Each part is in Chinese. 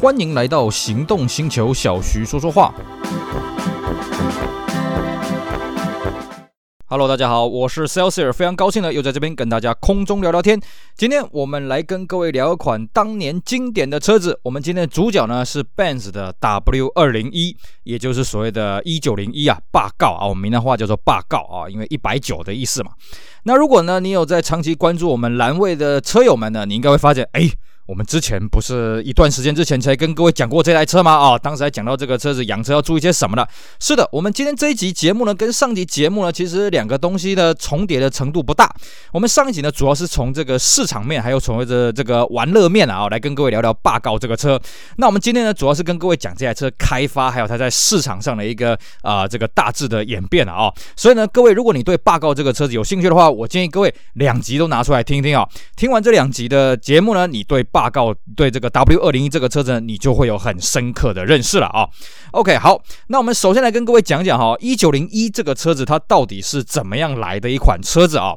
欢迎来到行动星球，小徐说说话。Hello，大家好，我是 Celsius，非常高兴呢，又在这边跟大家空中聊聊天。今天我们来跟各位聊一款当年经典的车子。我们今天的主角呢是 Benz 的 W201，也就是所谓的1901啊，霸告啊，我们闽南话叫做霸告啊，因为一百九的意思嘛。那如果呢你有在长期关注我们栏位的车友们呢，你应该会发现，哎。我们之前不是一段时间之前才跟各位讲过这台车吗？啊、哦，当时还讲到这个车子养车要注意些什么呢？是的，我们今天这一集节目呢，跟上集节目呢，其实两个东西的重叠的程度不大。我们上一集呢，主要是从这个市场面，还有从这这个玩乐面啊，来跟各位聊聊霸誥这个车。那我们今天呢，主要是跟各位讲这台车开发，还有它在市场上的一个啊、这个大致的演变啊、所以呢，各位如果你对霸誥这个车子有兴趣的话，我建议各位两集都拿出来听一听啊、听完这两集的节目呢，你对霸誥对这个 W 二零一这个车子呢，你就会有很深刻的认识了啊。OK，好，那我们首先来跟各位讲讲哈，一九零一这个车子它到底是怎么样来的一款车子啊？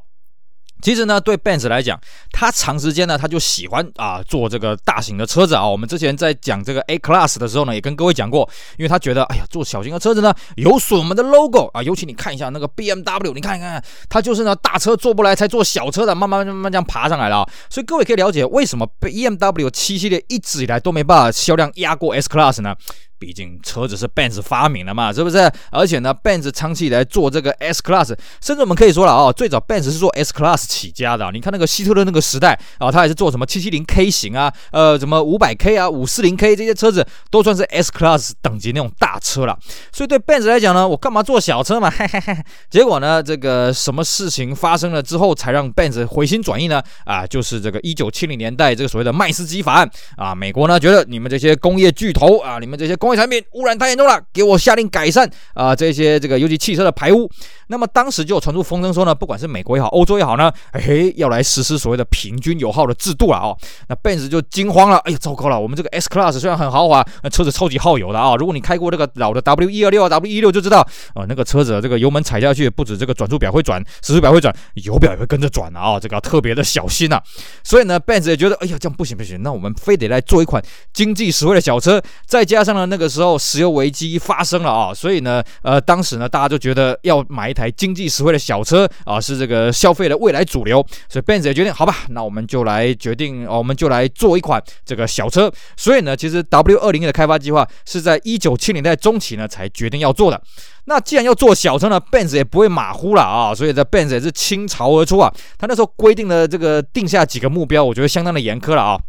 其实呢，对 Benz 来讲，他长时间呢，他就喜欢啊做这个大型的车子啊。我们之前在讲这个 A Class 的时候呢，也跟各位讲过，因为他觉得，哎呀，做小型的车子呢，有损我们的 logo 啊。尤其你看一下那个 BMW，你看一看，它就是呢大车做不来，才做小车的，慢慢慢慢这样爬上来了啊。所以各位可以了解，为什么 BMW 七系列一直以来都没办法销量压过 S Class 呢？毕竟车子是 Benz 发明的嘛，是不是？而且呢，Benz 长期以来做这个 S Class，甚至我们可以说了啊、哦，最早 Benz 是做 S Class 起家的。你看那个希特勒那个时代啊，他也是做什么 770K 型啊，呃，什么 500K 啊、540K 这些车子都算是 S Class 等级那种大车了。所以对 Benz 来讲呢，我干嘛做小车嘛？嘿嘿嘿。结果呢，这个什么事情发生了之后，才让 Benz 回心转意呢？啊，就是这个1970年代这个所谓的麦斯基法案啊，美国呢觉得你们这些工业巨头啊，你们这些工产品污染太严重了，给我下令改善啊！这些这个尤其汽车的排污。那么当时就有传出风声说呢，不管是美国也好，欧洲也好呢，嘿，要来实施所谓的平均油耗的制度了哦。那 Benz 就惊慌了，哎呀，糟糕了！我们这个 S Class 虽然很豪华，那车子超级耗油的啊。如果你开过这个老的 W 一二六啊 W 一六就知道啊，那个车子这个油门踩下去，不止这个转速表会转，时速表会转，油表也会跟着转啊。这个特别的小心呐、啊。所以呢，Benz 也觉得，哎呀，这样不行不行，那我们非得来做一款经济实惠的小车，再加上呢，那个时候。石油危机发生了啊，所以呢，呃，当时呢，大家就觉得要买一台经济实惠的小车啊，是这个消费的未来主流，所以 Benz 也决定，好吧，那我们就来决定，我们就来做一款这个小车。所以呢，其实 W 二零的开发计划是在一九七零年代中期呢才决定要做的。那既然要做小车呢，Benz 也不会马虎了啊，所以这 Benz 也是倾巢而出啊。他那时候规定的这个定下几个目标，我觉得相当的严苛了啊。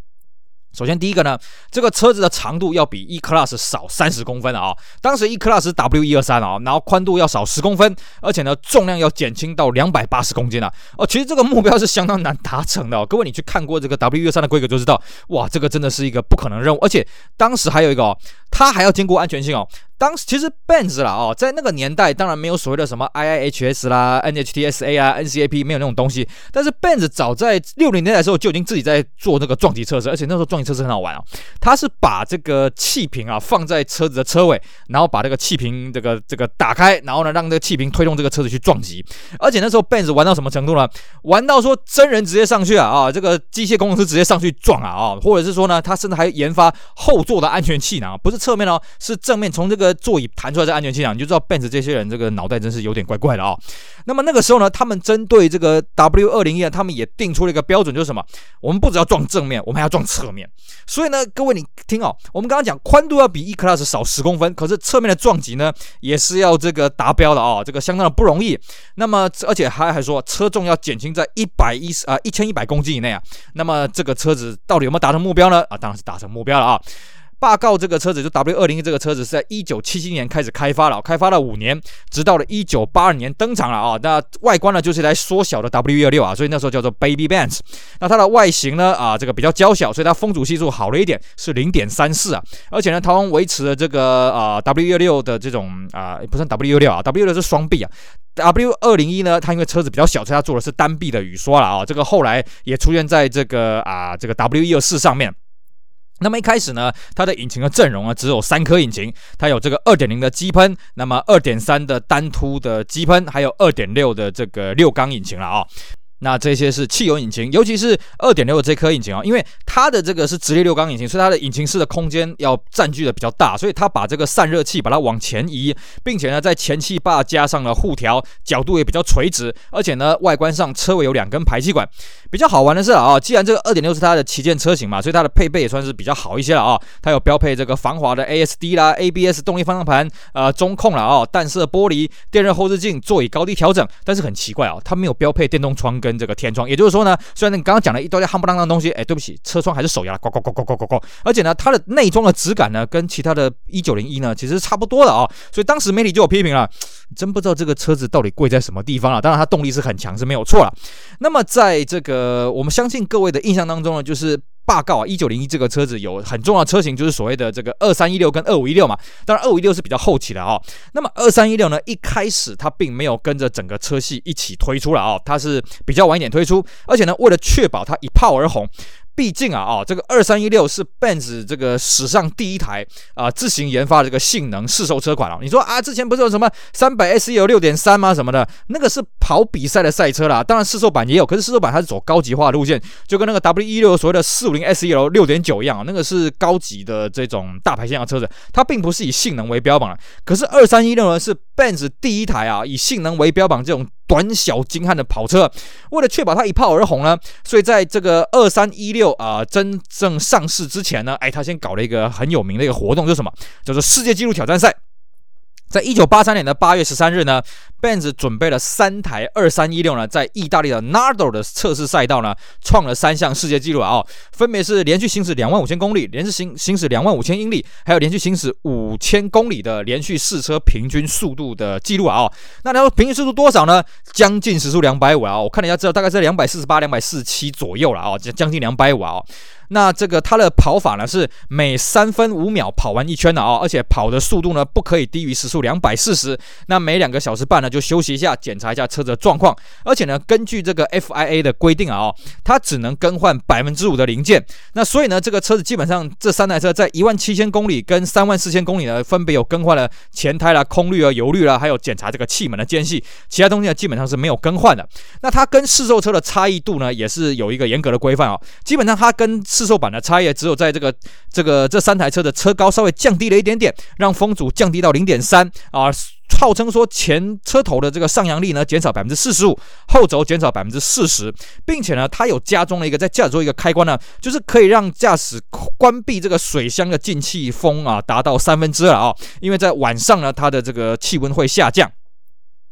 首先，第一个呢，这个车子的长度要比 E Class 少三十公分啊、当时 E Class W 一二三啊，然后宽度要少十公分，而且呢，重量要减轻到两百八十公斤啊。哦，其实这个目标是相当难达成的哦。各位，你去看过这个 W 一二三的规格就知道，哇，这个真的是一个不可能任务。而且当时还有一个哦，它还要兼顾安全性哦。当时其实 Benz 啦哦，在那个年代当然没有所谓的什么 IIHS 啦、NHTSA 啊、NCAP 没有那种东西。但是 Benz 早在六零年代的时候就已经自己在做那个撞击测试，而且那时候撞击测试很好玩啊。它是把这个气瓶啊放在车子的车尾，然后把这个气瓶这个这个打开，然后呢让这个气瓶推动这个车子去撞击。而且那时候 Benz 玩到什么程度呢？玩到说真人直接上去啊啊，这个机械工程师直接上去撞啊啊，或者是说呢，他甚至还研发后座的安全气囊，不是侧面哦，是正面从这个。座椅弹出来这安全气囊，你就知道 Benz 这些人这个脑袋真是有点怪怪的啊、那么那个时候呢，他们针对这个 W 二零一啊，他们也定出了一个标准，就是什么？我们不只要撞正面，我们还要撞侧面。所以呢，各位你听哦，我们刚刚讲宽度要比 E Class 少十公分，可是侧面的撞击呢，也是要这个达标的啊、这个相当的不容易。那么而且还还说车重要减轻在一百一十啊一千一百公斤以内啊。那么这个车子到底有没有达成目标呢？啊，当然是达成目标了啊。霸告这个车子就 W 二零一这个车子是在一九七七年开始开发了，开发了五年，直到了一九八二年登场了啊。那外观呢就是一台缩小的 W 一二六啊，所以那时候叫做 Baby Benz。那它的外形呢啊，这个比较娇小，所以它风阻系数好了一点，是零点三四啊。而且呢，它维持了这个啊 W 一二六的这种啊，不算 W 一二六啊，W 一二六是双臂啊。W 二零一呢，它因为车子比较小，所以它做的是单臂的雨刷了啊。这个后来也出现在这个啊这个 W 一二四上面。那么一开始呢，它的引擎的阵容啊只有三颗引擎，它有这个二点零的机喷，那么二点三的单凸的机喷，还有二点六的这个六缸引擎了啊、那这些是汽油引擎，尤其是二点六的这颗引擎啊，因为它的这个是直列六缸引擎，所以它的引擎室的空间要占据的比较大，所以它把这个散热器把它往前移，并且呢，在前气坝加上了护条，角度也比较垂直，而且呢，外观上车尾有两根排气管。比较好玩的是啊，既然这个二点六是它的旗舰车型嘛，所以它的配备也算是比较好一些了啊。它有标配这个防滑的 ASD 啦、ABS 动力方向盘、呃中控了啊、弹射玻璃、电热后视镜、座椅高低调整，但是很奇怪啊，它没有标配电动窗跟这个天窗，也就是说呢，虽然你刚刚讲了一堆夯不啷当的东西，哎，对不起，车窗还是手摇，呱呱呱呱呱呱呱，而且呢，它的内装的质感呢，跟其他的一九零一呢，其实差不多的啊，所以当时媒体就有批评了，真不知道这个车子到底贵在什么地方了。当然，它动力是很强，是没有错了。那么，在这个我们相信各位的印象当中呢，就是。罢告啊！一九零一这个车子有很重要的车型，就是所谓的这个二三一六跟二五一六嘛。当然，二五一六是比较后期的啊、哦。那么二三一六呢，一开始它并没有跟着整个车系一起推出了啊、哦，它是比较晚一点推出。而且呢，为了确保它一炮而红。毕竟啊啊、哦，这个二三一六是 Benz 这个史上第一台啊、自行研发的这个性能试售车款了、你说啊，之前不是有什么三百 S 有六点三吗？什么的，那个是跑比赛的赛车啦。当然试售版也有，可是试售版它是走高级化路线，就跟那个 W 一六所谓的四五零 S E L 六点九一样，那个是高级的这种大排量的车子，它并不是以性能为标榜。可是二三一六呢是 Benz 第一台啊以性能为标榜这种。短小精悍的跑车，为了确保它一炮而红呢，所以在这个二三一六啊真正上市之前呢，哎，他先搞了一个很有名的一个活动，就是什么？叫做世界纪录挑战赛。在一九八三年的八月十三日呢，Benz 准备了三台二三一六呢，在意大利的 Nardo 的测试赛道呢，创了三项世界纪录啊、哦，分别是连续行驶两万五千公里，连续行行驶两万五千英里，还有连续行驶五千公里的连续试车平均速度的记录啊、哦。那然后平均速度多少呢？将近时速两百五啊，我看了一下，知道大概是两百四十八、两百四十七左右了啊，将将近两百五啊。那这个它的跑法呢是每三分五秒跑完一圈的啊，而且跑的速度呢不可以低于时速两百四十。那每两个小时半呢就休息一下，检查一下车子的状况。而且呢，根据这个 FIA 的规定啊，它只能更换百分之五的零件。那所以呢，这个车子基本上这三台车在一万七千公里跟三万四千公里呢，分别有更换了前胎啦、空滤啊、油滤啦，还有检查这个气门的间隙。其他东西呢基本上是没有更换的。那它跟试售车的差异度呢，也是有一个严格的规范啊。基本上它跟试售版的差异只有在这个这个这三台车的车高稍微降低了一点点，让风阻降低到零点三啊，号称说前车头的这个上扬力呢减少百分之四十五，后轴减少百分之四十，并且呢它有加装了一个在驾驶座一个开关呢，就是可以让驾驶关闭这个水箱的进气风啊达到三分之二啊，因为在晚上呢它的这个气温会下降。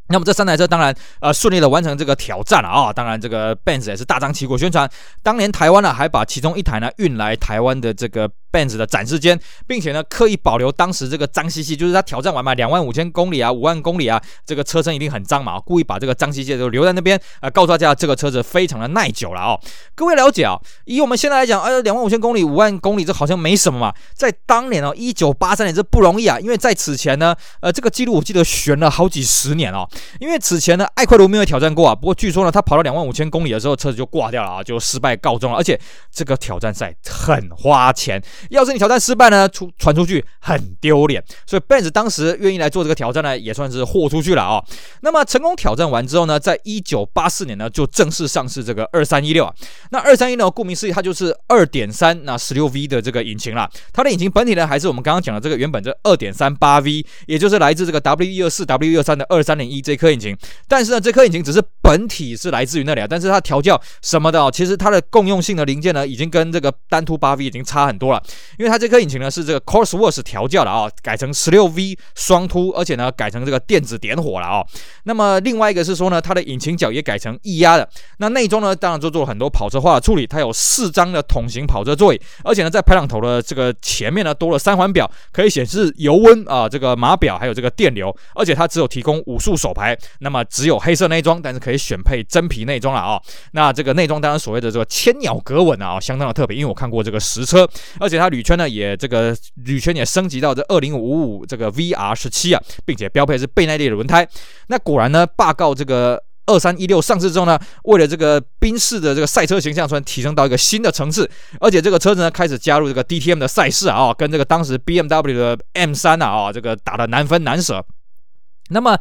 那么这三台车当然呃顺利的完成这个挑战了啊！当然这个 Benz 也是大张旗鼓宣传，当年台湾呢还把其中一台呢运来台湾的这个。Benz 的展示间，并且呢，刻意保留当时这个脏兮兮，就是他挑战完嘛，两万五千公里啊，五万公里啊，这个车身一定很脏嘛，故意把这个脏兮兮都留在那边，呃，告诉大家这个车子非常的耐久了哦。各位了解啊，以我们现在来讲，呃，两万五千公里、五万公里，这好像没什么嘛，在当年哦，一九八三年这不容易啊，因为在此前呢，呃，这个记录我记得悬了好几十年哦，因为此前呢，艾快罗没有挑战过啊，不过据说呢，他跑到两万五千公里的时候，车子就挂掉了啊，就失败告终了，而且这个挑战赛很花钱。要是你挑战失败呢，出传出去很丢脸，所以 Benz 当时愿意来做这个挑战呢，也算是豁出去了啊、那么成功挑战完之后呢，在一九八四年呢，就正式上市这个二三一六啊。那二三一六顾名思义，它就是二点三那十六 V 的这个引擎啦。它的引擎本体呢，还是我们刚刚讲的这个原本这二点三八 V，也就是来自这个 W 一二四 W 一二三的二三零一这颗引擎。但是呢，这颗引擎只是本体是来自于那里啊，但是它调教什么的哦，其实它的共用性的零件呢，已经跟这个单凸八 V 已经差很多了，因为它这颗引擎呢是这个 Cosworth 调教的啊，改成十六 V 双凸，而且呢改成这个电子点火了啊。那么另外一个是说呢，它的引擎脚也改成液压的。那内装呢，当然就做了很多跑车化的处理，它有四张的桶型跑车座椅，而且呢在排挡头的这个前面呢多了三环表，可以显示油温啊，这个码表还有这个电流，而且它只有提供五速手排，那么只有黑色内装，但是可以选配真皮内装了啊。那这个内装当然所谓的这个千鸟格纹啊，相当的特别，因为我看过这个实车，而且它铝圈呢也。这个铝圈也升级到这二零五五这个 VR 十七啊，并且标配是倍耐力的轮胎。那果然呢，霸告这个二三一六上市之后呢，为了这个宾士的这个赛车形象，算提升到一个新的层次。而且这个车子呢，开始加入这个 DTM 的赛事啊，跟这个当时 BMW 的 M 三啊，啊，这个打的难分难舍。那么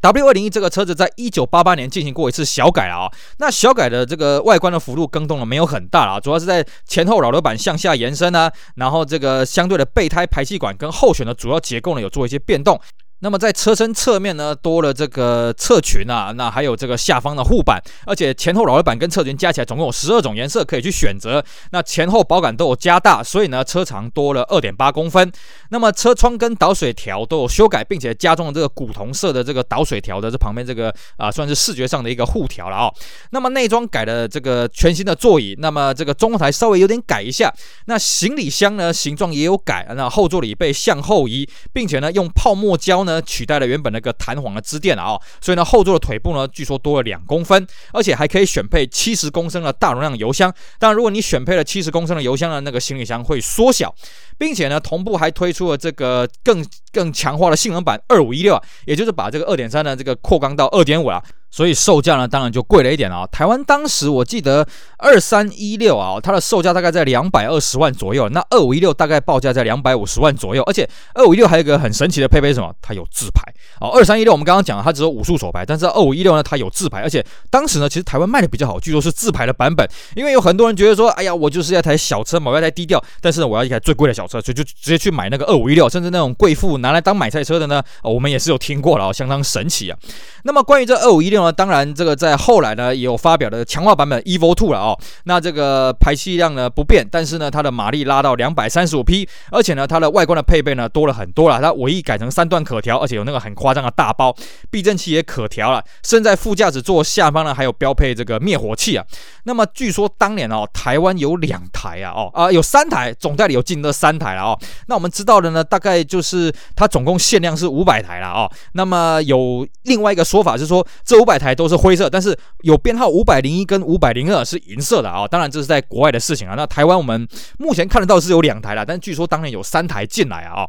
，W 二零一这个车子在一九八八年进行过一次小改啊。那小改的这个外观的幅度更动了没有很大啊，主要是在前后扰流板向下延伸啊，然后这个相对的备胎排气管跟后悬的主要结构呢有做一些变动。那么在车身侧面呢，多了这个侧裙啊，那还有这个下方的护板，而且前后扰流板跟侧裙加起来总共有十二种颜色可以去选择。那前后保杆都有加大，所以呢车长多了二点八公分。那么车窗跟导水条都有修改，并且加装了这个古铜色的这个导水条的这旁边这个啊，算是视觉上的一个护条了啊、哦。那么内装改了这个全新的座椅，那么这个中控台稍微有点改一下。那行李箱呢形状也有改，那后座椅背向后移，并且呢用泡沫胶呢。取代了原本那个弹簧的支垫了啊，所以呢后座的腿部呢据说多了两公分，而且还可以选配七十公升的大容量油箱。当然，如果你选配了七十公升的油箱呢，那个行李箱会缩小，并且呢同步还推出了这个更更强化的性能版二五一六啊，也就是把这个二点三的这个扩缸到二点五了。所以售价呢，当然就贵了一点啊。台湾当时我记得二三一六啊，它的售价大概在两百二十万左右。那二五一六大概报价在两百五十万左右。而且二五一六还有一个很神奇的配备，什么？它有自排啊。二三一六我们刚刚讲了，它只有五速手排，但是二五一六呢，它有自排。而且当时呢，其实台湾卖的比较好，据说是自排的版本。因为有很多人觉得说，哎呀，我就是一台小车嘛，我要台低调，但是呢，我要一台最贵的小车，所以就直接去买那个二五一六，甚至那种贵妇拿来当买菜车的呢，我们也是有听过了，相当神奇啊。那么关于这二五一六呢，当然这个在后来呢也有发表的强化版本 Evo Two 了哦。那这个排气量呢不变，但是呢它的马力拉到两百三十五匹，而且呢它的外观的配备呢多了很多了。它尾翼改成三段可调，而且有那个很夸张的大包，避震器也可调了。甚至在副驾驶座下方呢还有标配这个灭火器啊。那么据说当年哦台湾有两台啊哦啊有三台，总代理有进这三台了哦。那我们知道的呢大概就是它总共限量是五百台了哦。那么有另外一个。说法是说，这五百台都是灰色，但是有编号五百零一跟五百零二是银色的啊、当然这是在国外的事情啊。那台湾我们目前看得到是有两台了，但据说当年有三台进来啊、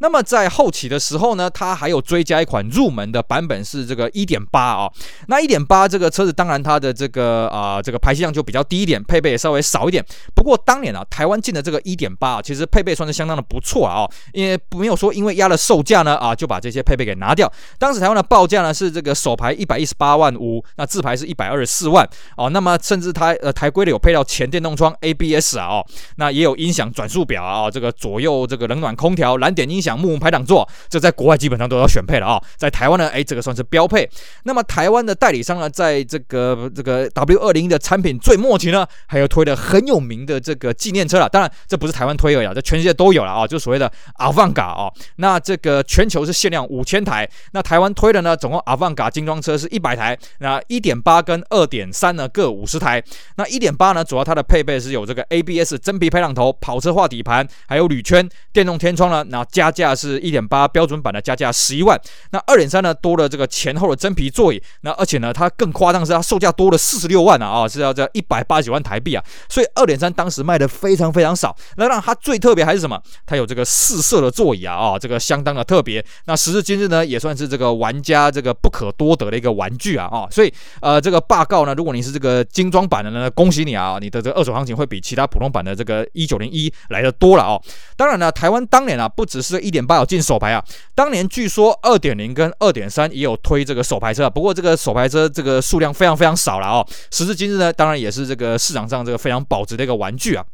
那么在后期的时候呢，它还有追加一款入门的版本是这个一点八啊。那一点八这个车子当然它的这个啊、这个排气量就比较低一点，配备也稍微少一点。不过当年啊台湾进的这个一点八啊，其实配备算是相当的不错啊、因为没有说因为压了售价呢啊就把这些配备给拿掉。当时台湾的报价呢是这个。这个首排一百一十八万五，那自排是一百二十四万哦。那么甚至它呃台规的有配到前电动窗 ABS 啊，那也有音响转速表啊，这个左右这个冷暖空调、蓝点音响、木纹排挡座，这在国外基本上都要选配了啊、在台湾呢，哎，这个算是标配。那么台湾的代理商呢，在这个这个 W 二零的产品最末期呢，还有推的很有名的这个纪念车了。当然，这不是台湾推而已，这全世界都有了啊，就所谓的 Avanca 啊。那这个全球是限量五千台，那台湾推的呢，总共 Avanca。精装车是一百台，那一点八跟二点三呢各五十台。那一点八呢，主要它的配备是有这个 ABS 真皮排挡头、跑车化底盘，还有铝圈、电动天窗呢。那加价是一点八标准版的加价十一万。那二点三呢，多了这个前后的真皮座椅。那而且呢，它更夸张是它售价多了四十六万啊啊，是要这一百八十九万台币啊。所以二点三当时卖的非常非常少。那让它最特别还是什么？它有这个四色的座椅啊啊，这个相当的特别。那时至今日呢，也算是这个玩家这个不可多得的一个玩玩具啊啊，所以呃这个霸告呢，如果你是这个精装版的呢，恭喜你啊，你的这个二手行情会比其他普通版的这个一九零一来的多了哦。当然呢，台湾当年啊不只是一点八有进手牌啊，当年据说二点零跟二点三也有推这个手牌车，不过这个手牌车这个数量非常非常少了哦。时至今日呢，当然也是这个市场上这个非常保值的一个玩具啊。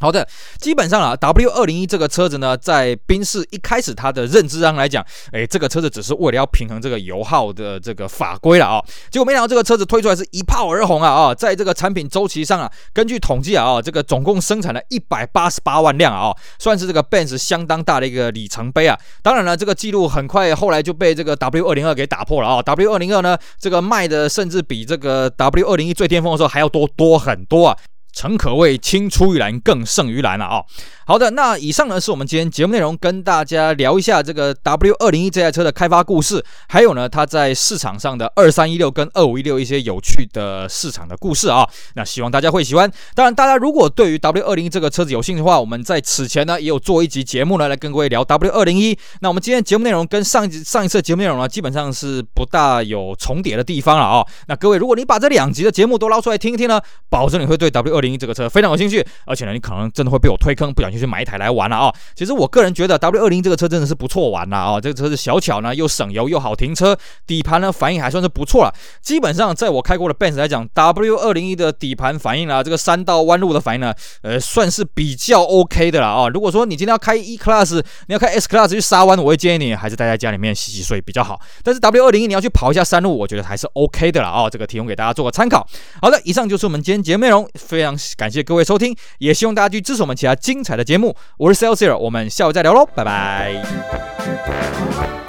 好的，基本上啊，W 二零一这个车子呢，在宾士一开始它的认知上来讲，哎，这个车子只是为了要平衡这个油耗的这个法规了啊。结果没想到这个车子推出来是一炮而红啊啊，在这个产品周期上啊，根据统计啊啊，这个总共生产了一百八十八万辆啊，算是这个 Benz 相当大的一个里程碑啊。当然了，这个记录很快后来就被这个 W 二零二给打破了啊。W 二零二呢，这个卖的甚至比这个 W 二零一最巅峰的时候还要多多很多啊。诚可谓青出于蓝更胜于蓝了啊！好的，那以上呢是我们今天节目内容，跟大家聊一下这个 W 二零一这台车的开发故事，还有呢它在市场上的二三一六跟二五一六一些有趣的市场的故事啊。那希望大家会喜欢。当然，大家如果对于 W 二零一这个车子有兴趣的话，我们在此前呢也有做一集节目呢来跟各位聊 W 二零一。那我们今天节目内容跟上一集上一次节目内容呢基本上是不大有重叠的地方了啊。那各位，如果你把这两集的节目都捞出来听一听呢，保证你会对 W 二零一这个车非常有兴趣，而且呢，你可能真的会被我推坑，不小心去买一台来玩了啊。其实我个人觉得 W 二零这个车真的是不错玩了啊，这个车是小巧呢，又省油又好停车，底盘呢反应还算是不错了。基本上在我开过的 Benz 来讲，W 二零一的底盘反应啊，这个山道弯路的反应呢，呃，算是比较 OK 的了啊。如果说你今天要开 E Class，你要开 S Class 去沙湾，我会建议你还是待在家里面洗洗睡比较好。但是 W 二零一你要去跑一下山路，我觉得还是 OK 的了啊。这个提供给大家做个参考。好的，以上就是我们今天节目内容，非常感谢各位收听也希望大家去支持我们其他精彩的节目。我是 sales 我们下午再聊喽拜拜。